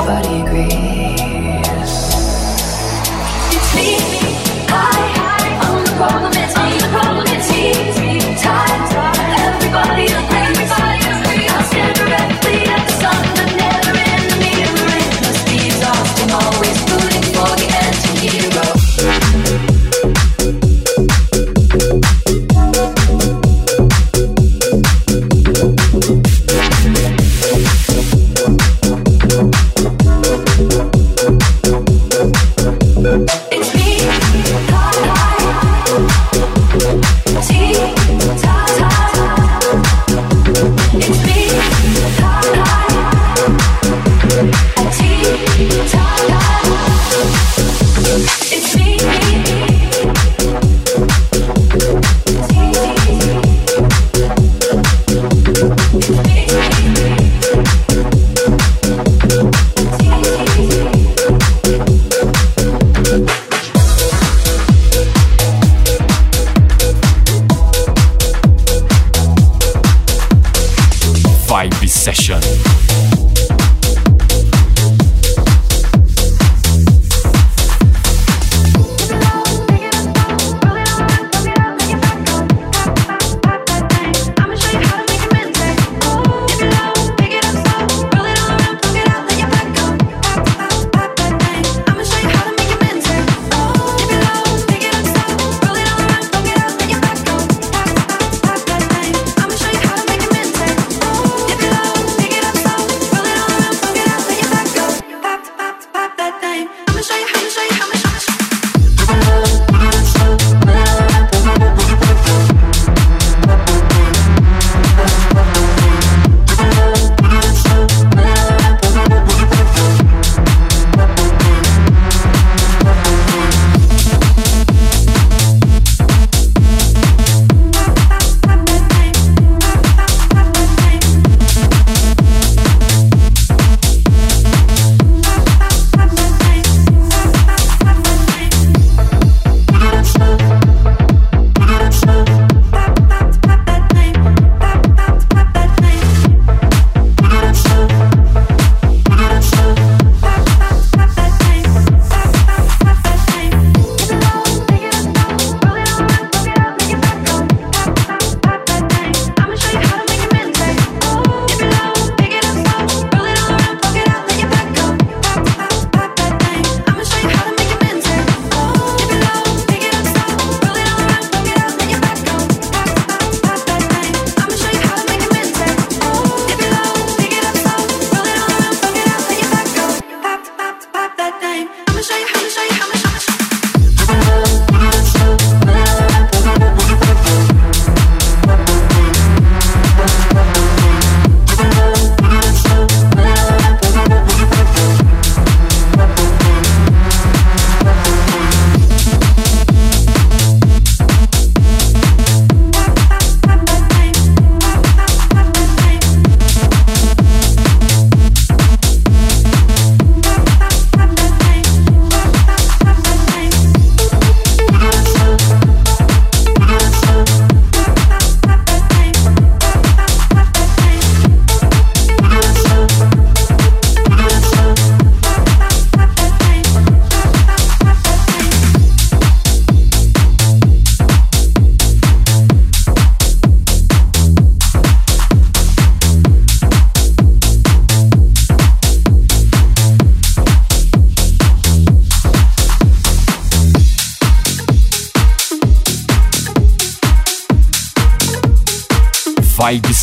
everybody agrees. It's me.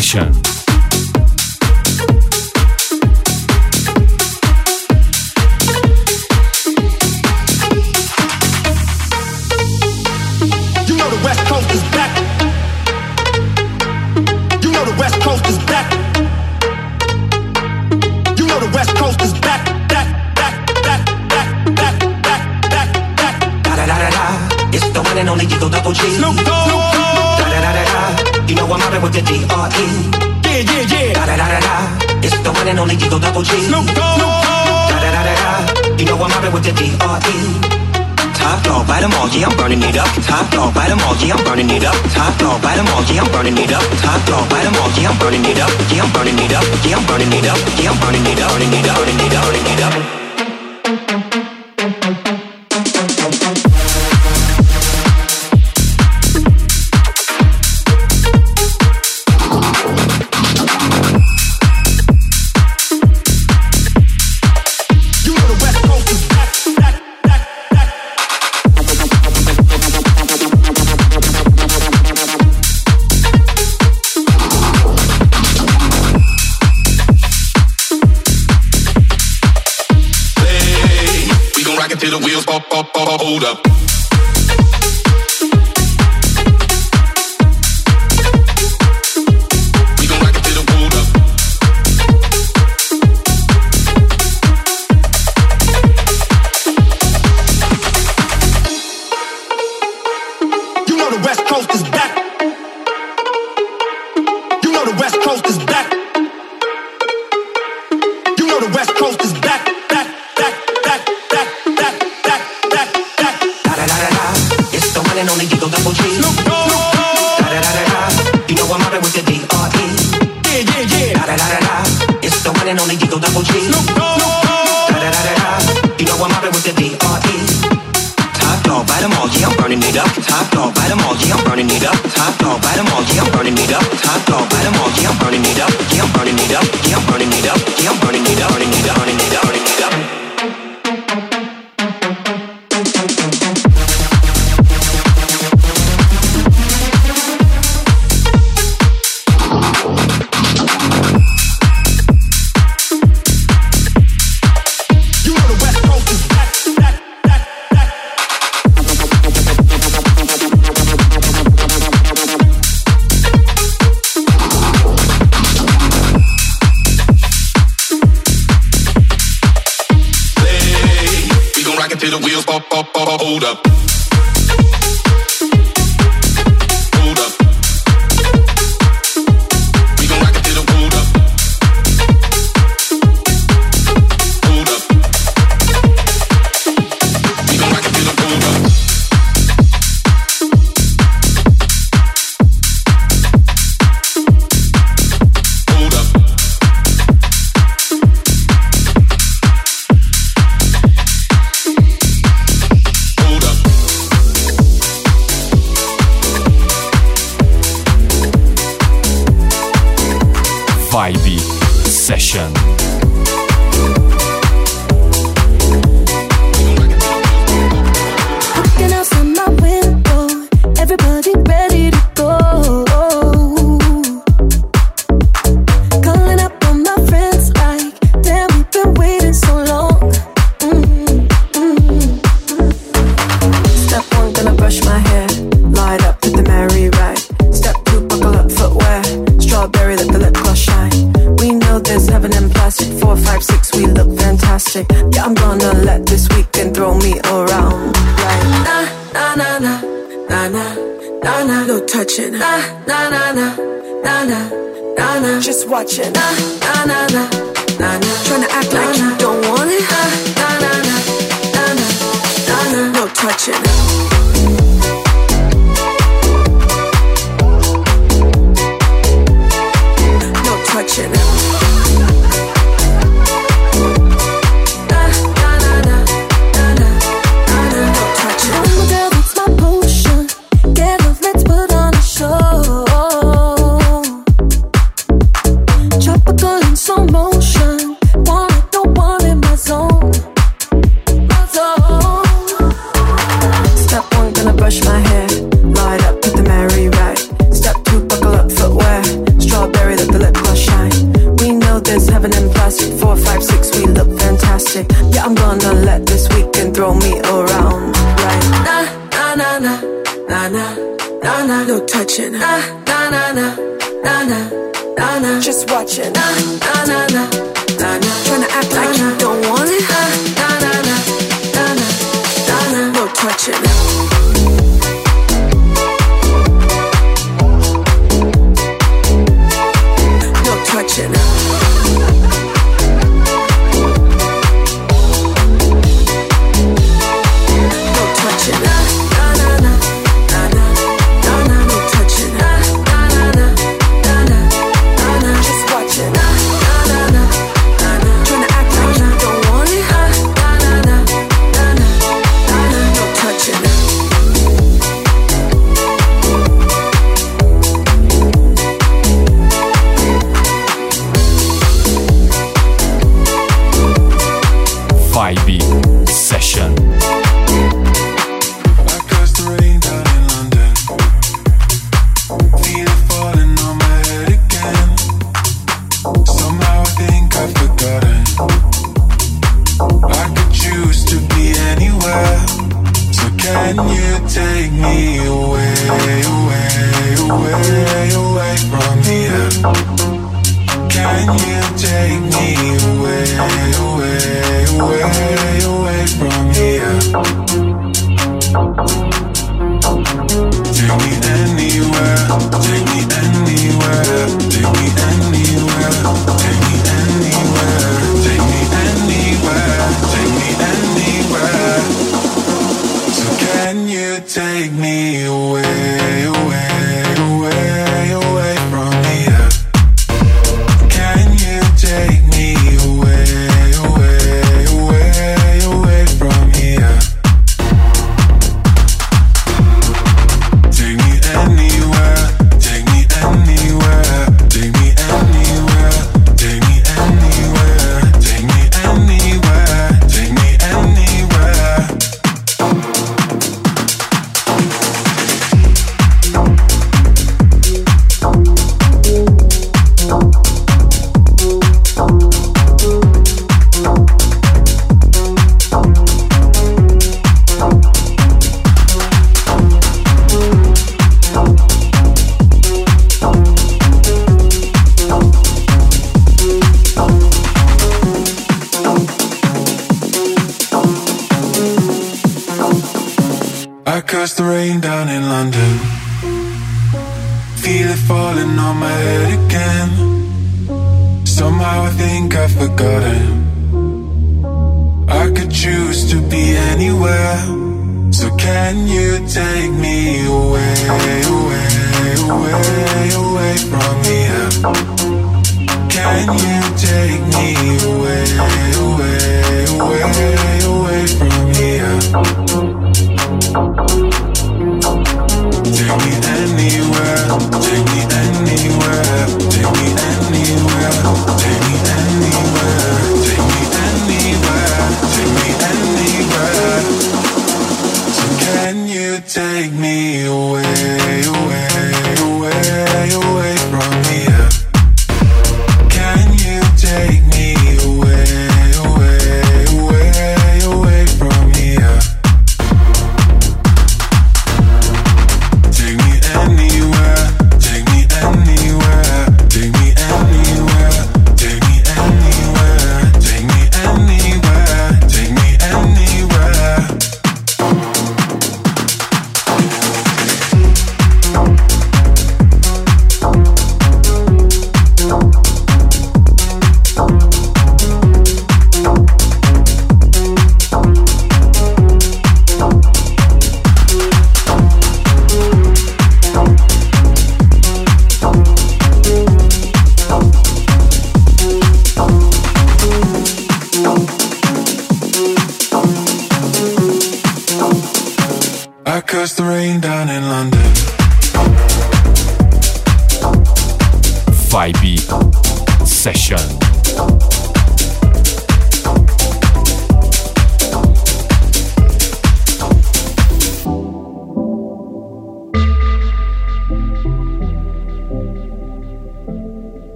session. and only Double G. Snoop Dogg. Da da da da da. You know I'm out with the D. Vibe Session. yeah, I'm burning it up. Top dog, bite them all, yeah, I'm burning it up. Top dog, bite them all, yeah, I'm burning it up. Top dog, bite them all, yeah, I'm burning it up. Yeah, I'm burning it up. Yeah, I'm burning it up. Yeah, I'm burning it up. Burning it up. Burning it up. Burning it up. Hold up. gonna brush my hair.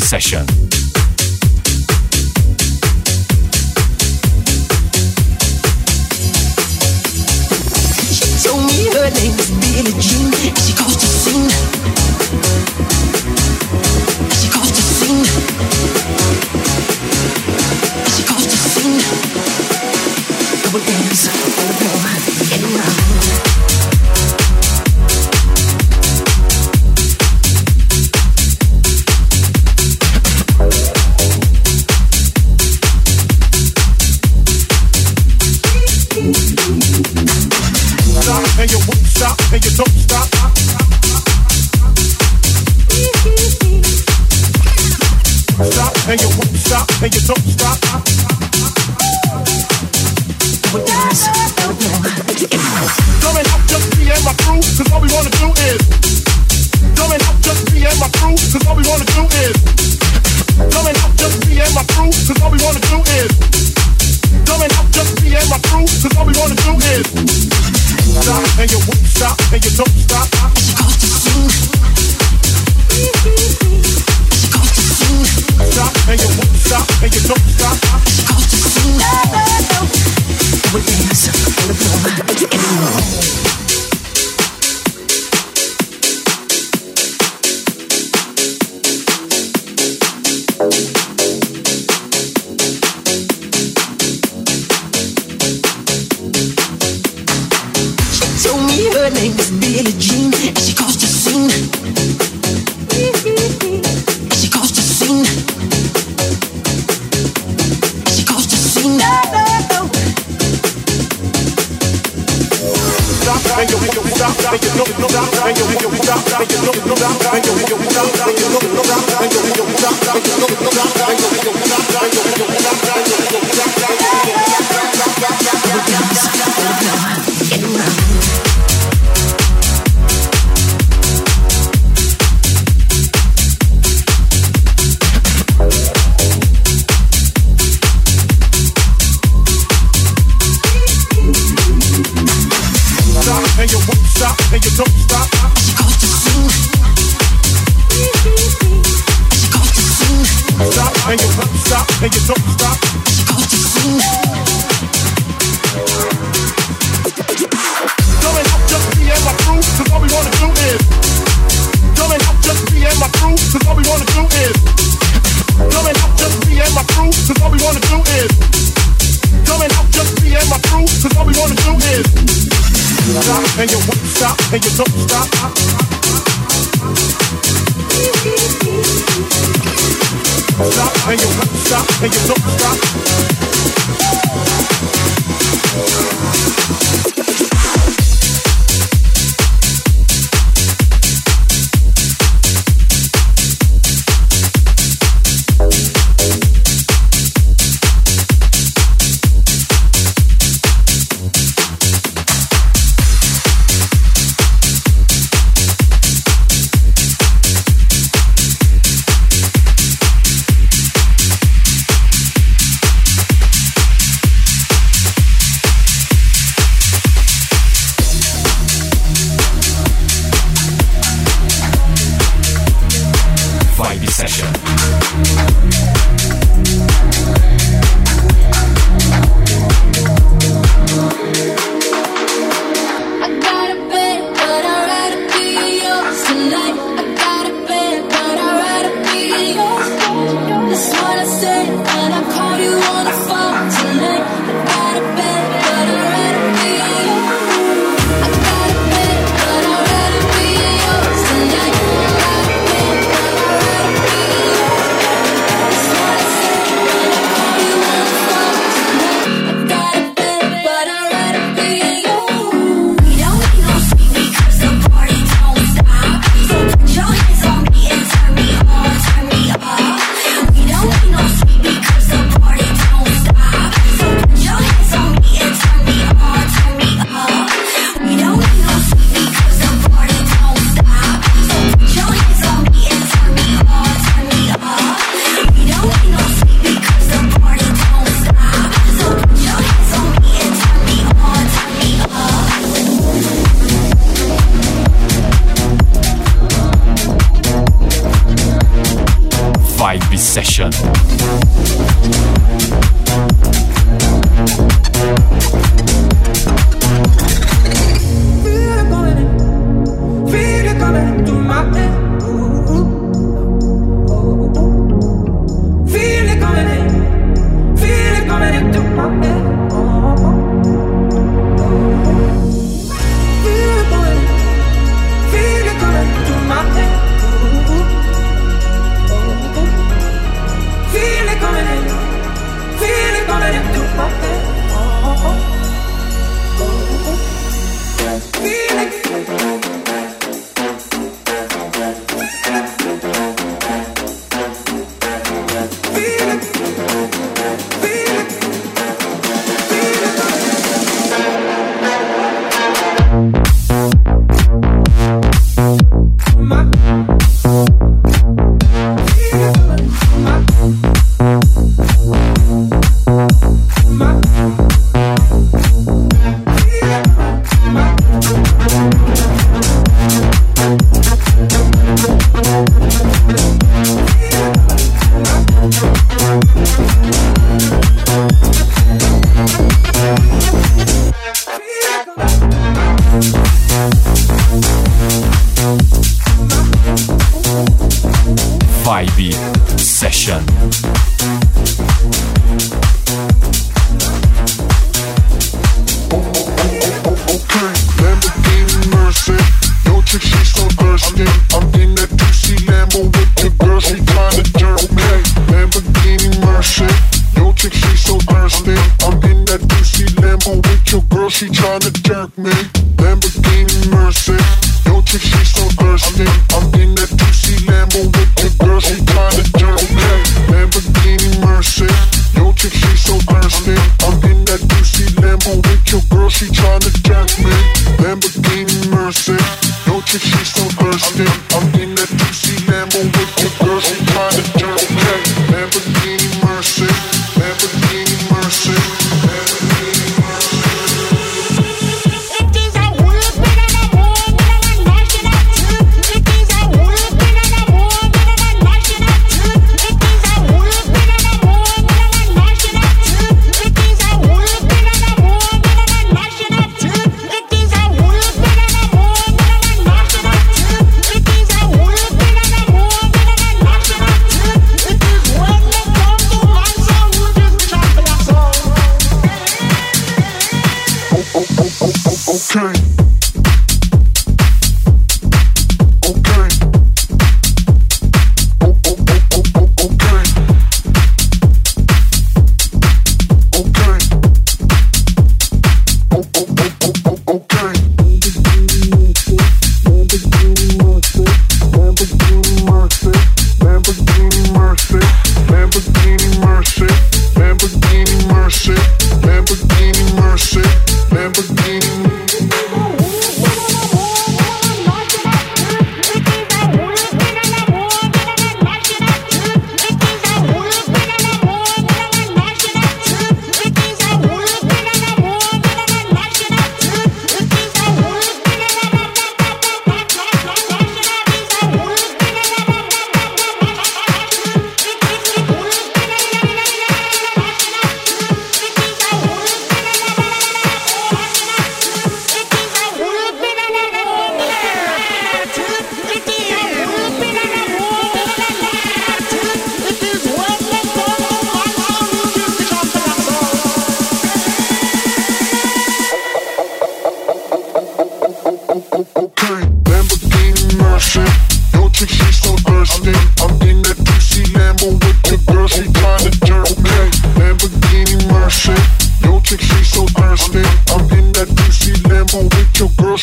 Session. She told me her name is Billie Jean. She goes to sing.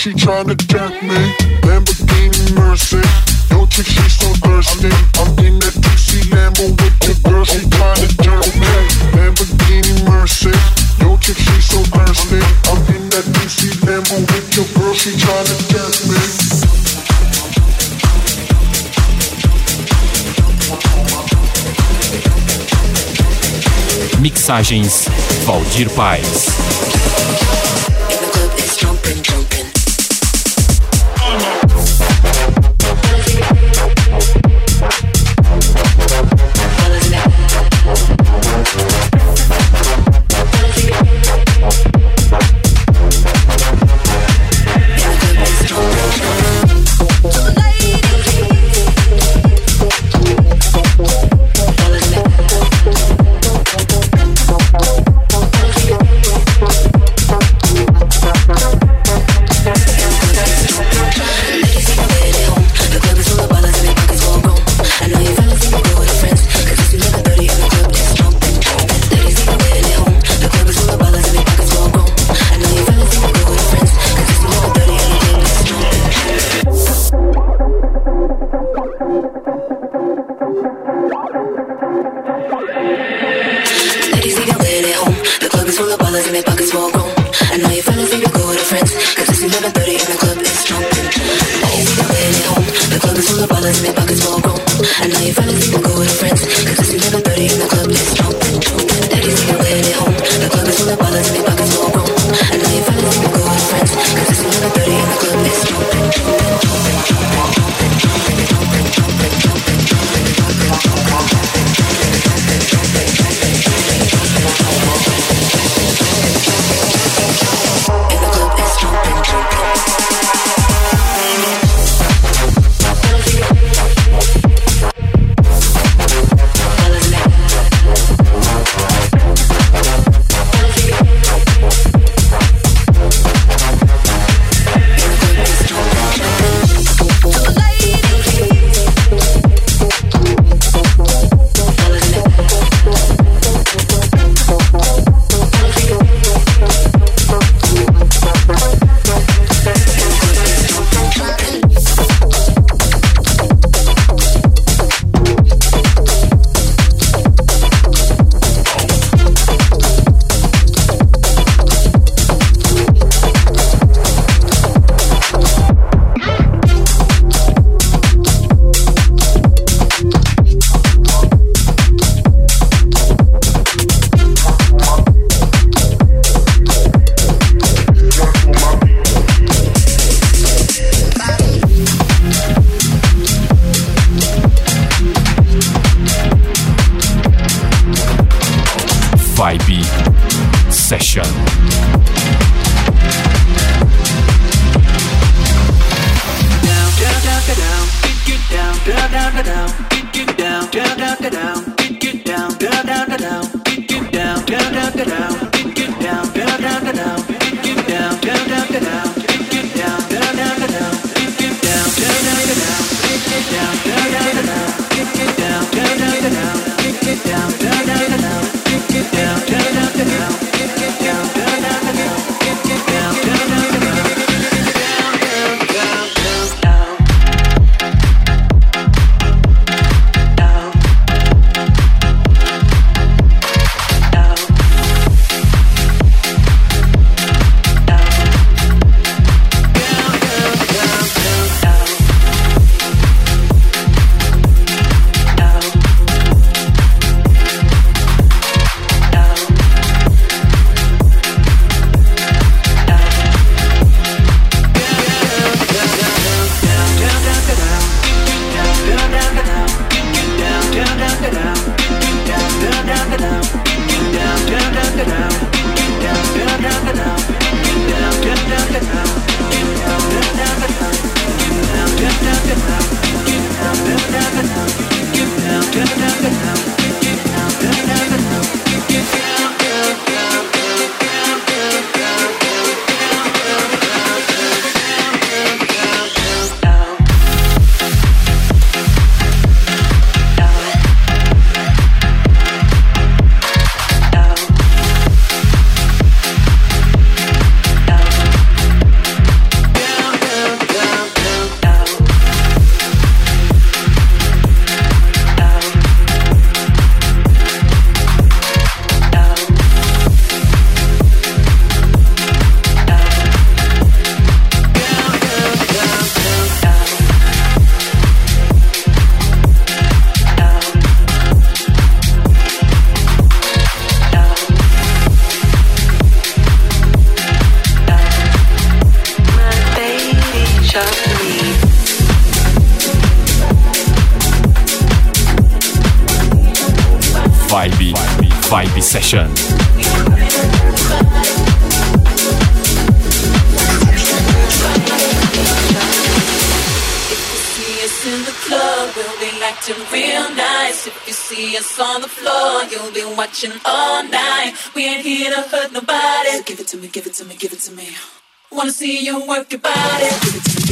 she tryna get me. Lamborghini Mercy. Yo chick she so thirsty. I'm in that DC Lambo with your girl She tryna jerk me. Lamborghini Mercy. Yo chick she so thirsty. I'm in that DC Lambo with your girl She tryna jerk me. Mixagens Valdir Paz. Party Session. in the club, we'll be acting real nice. If you see us on the floor, you'll be watching all night. We ain't here to hurt nobody. So give it to me, give it to me, give it to me. Wanna see you work your body.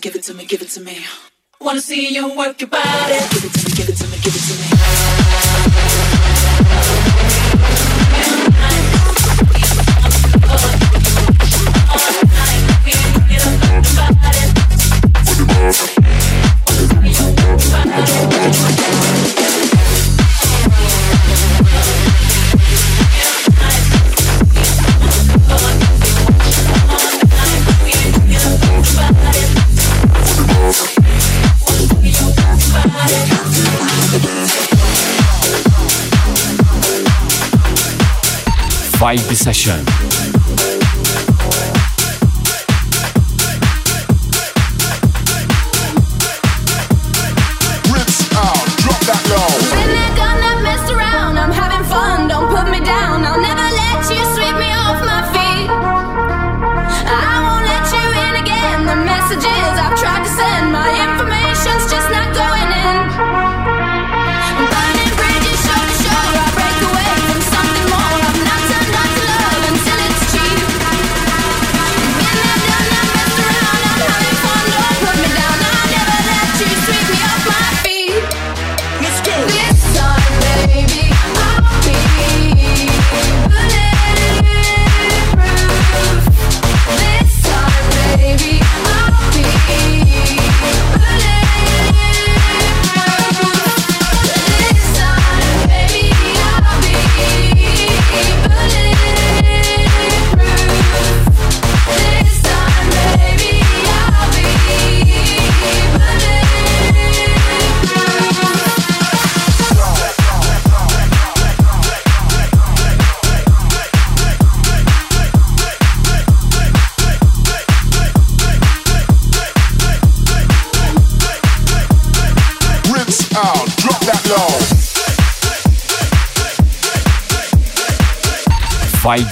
give it to me, give it to me. Wanna see you work your body. Give it to me, give it to me, give it to me. All night, we. Vibe Session.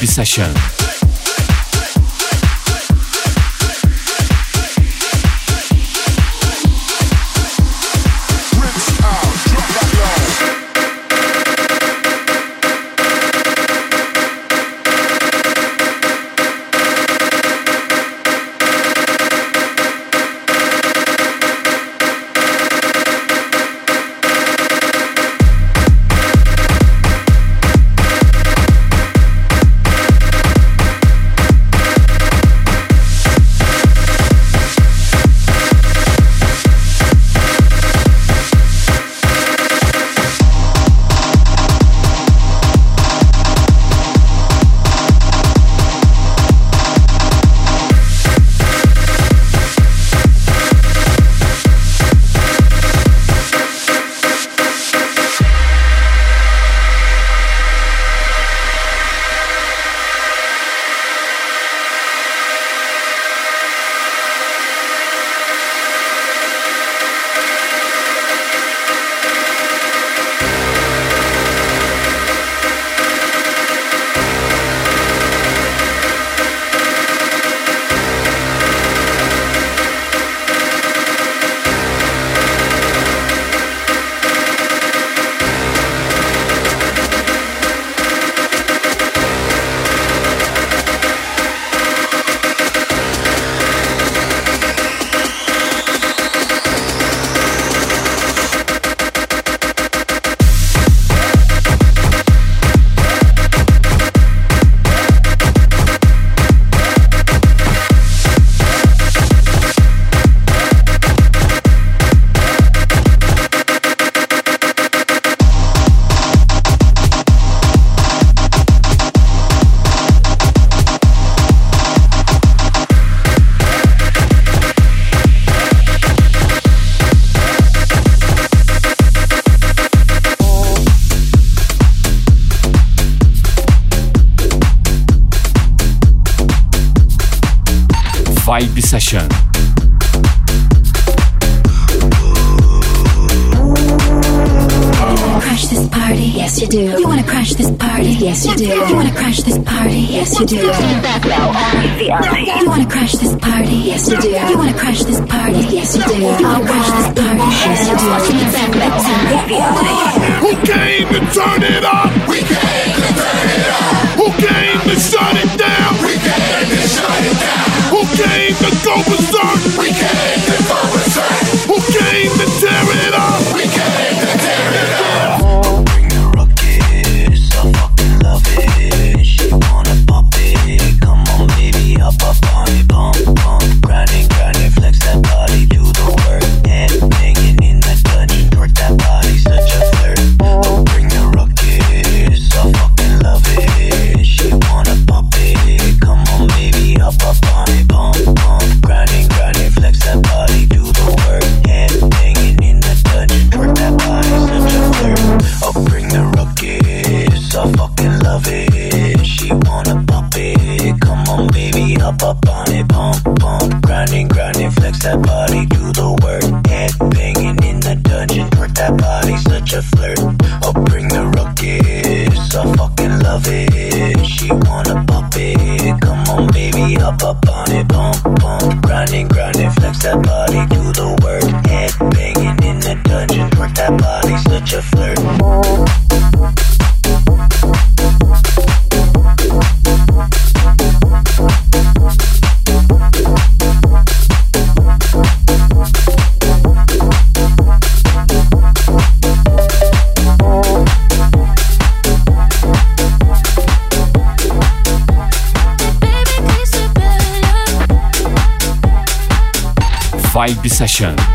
Session. Yeah. Session.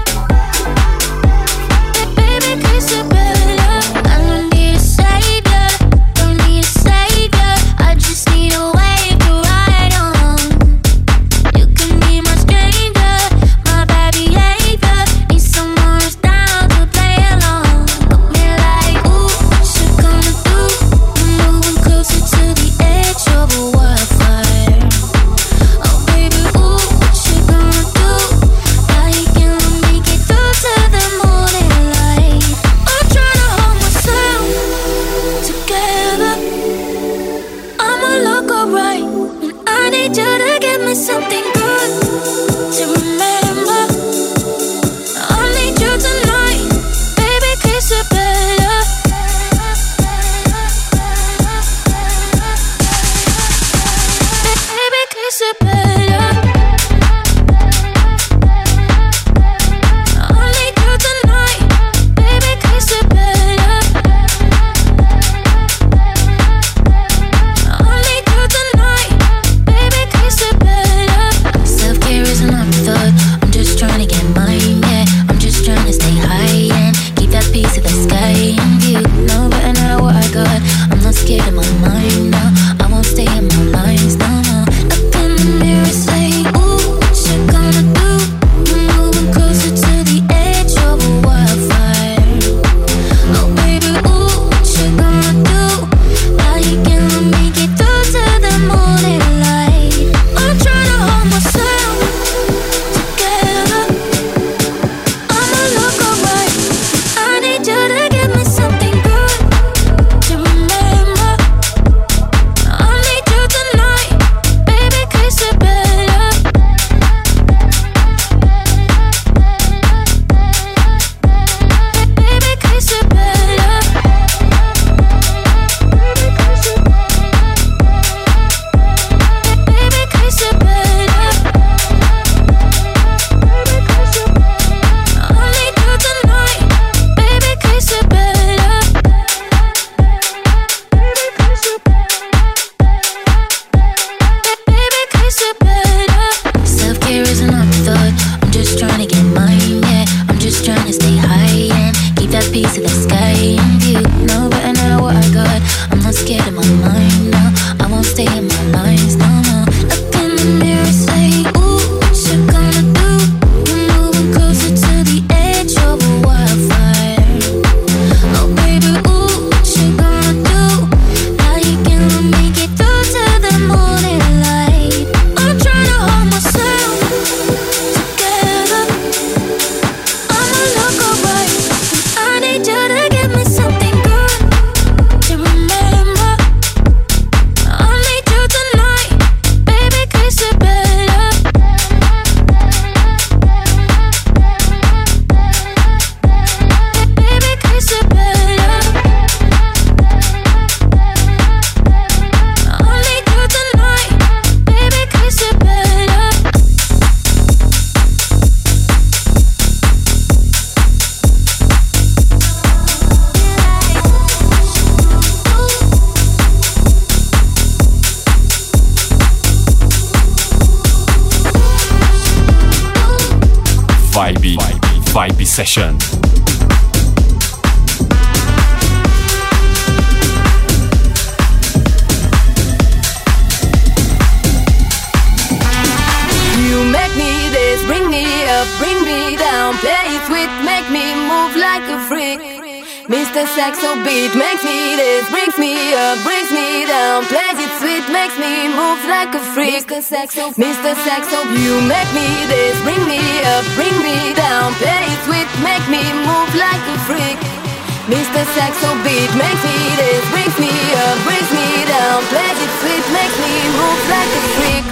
Makes me move like a freak. Mr. Saxo, Mr. Saxo, you make me this, bring me up, bring me down, play it sweet, make me move like a freak. Mr. Saxo beat makes me this, brings me up, brings me down, plays it sweet, makes me move like a freak.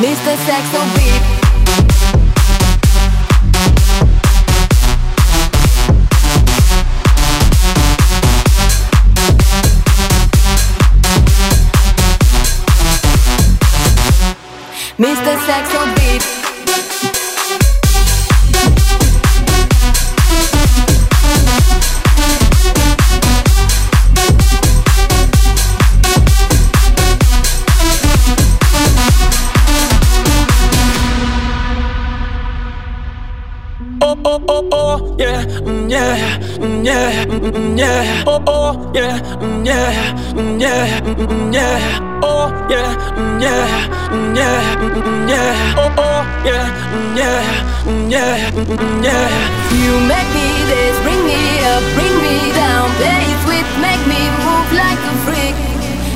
Mr. Saxo beat. Mr. Saxo Beat. Oh, oh, oh, yeah, mm, yeah, mm, yeah, mm, mm, oh, oh, yeah, yeah, yeah, yeah, oh, yeah, mm, yeah, mm, yeah, mm, mm, yeah, oh, oh, yeah, mm, yeah, mm, yeah, mm, mm, yeah. You make me this, bring me up, bring me down, play it sweet, make me move like a freak.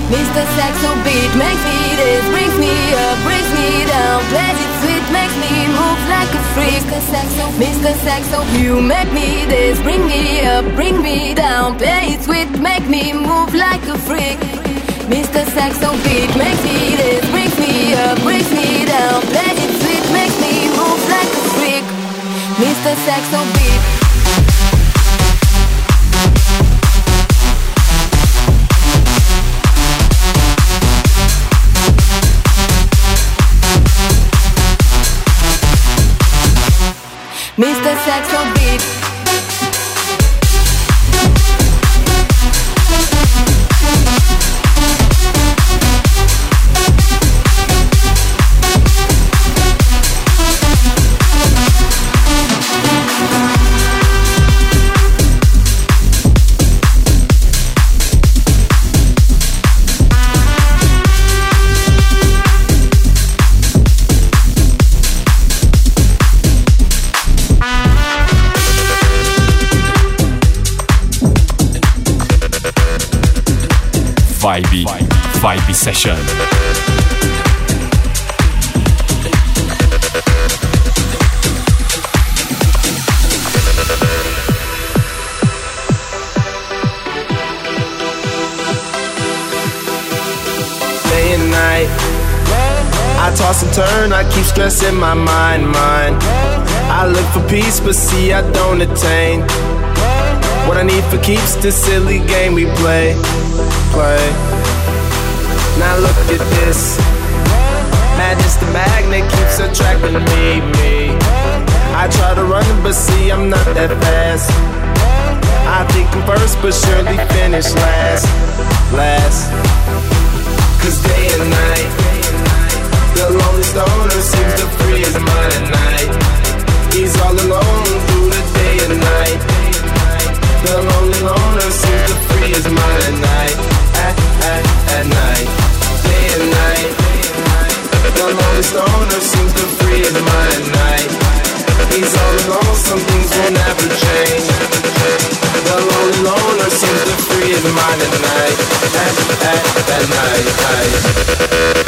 Mr. Saxo Beat makes me this, brings me up, brings me down, play it sweet, makes me move like a freak. Mr. Saxo, Mr. Saxo, you make me this, bring me up, bring me down, play it sweet, make me move like a freak. Mr. Saxo Beat makes me me up, brings me down, play it sweet, makes me move like a freak. Mr. Beat. Mr. Beat. Session. I toss and turn, I keep stressing my mind, mind. I look for peace, but see, I don't attain. What I need for keeps the silly game we play, play. Now look at this. Madness, the magnet keeps attracting me, me. I try to run, but see, I'm not that fast. I think I'm first, but surely finish last, last. Cause day and night, the lonely stoner seems to free his mind at night. He's all alone through the day and night. The lonely loner seems to free his mind at night. At, at, at night. The lonely stoner seems to free his mind at night. He's all alone, some things will never change. The lonely seems to free his mind at night. At, at, at night.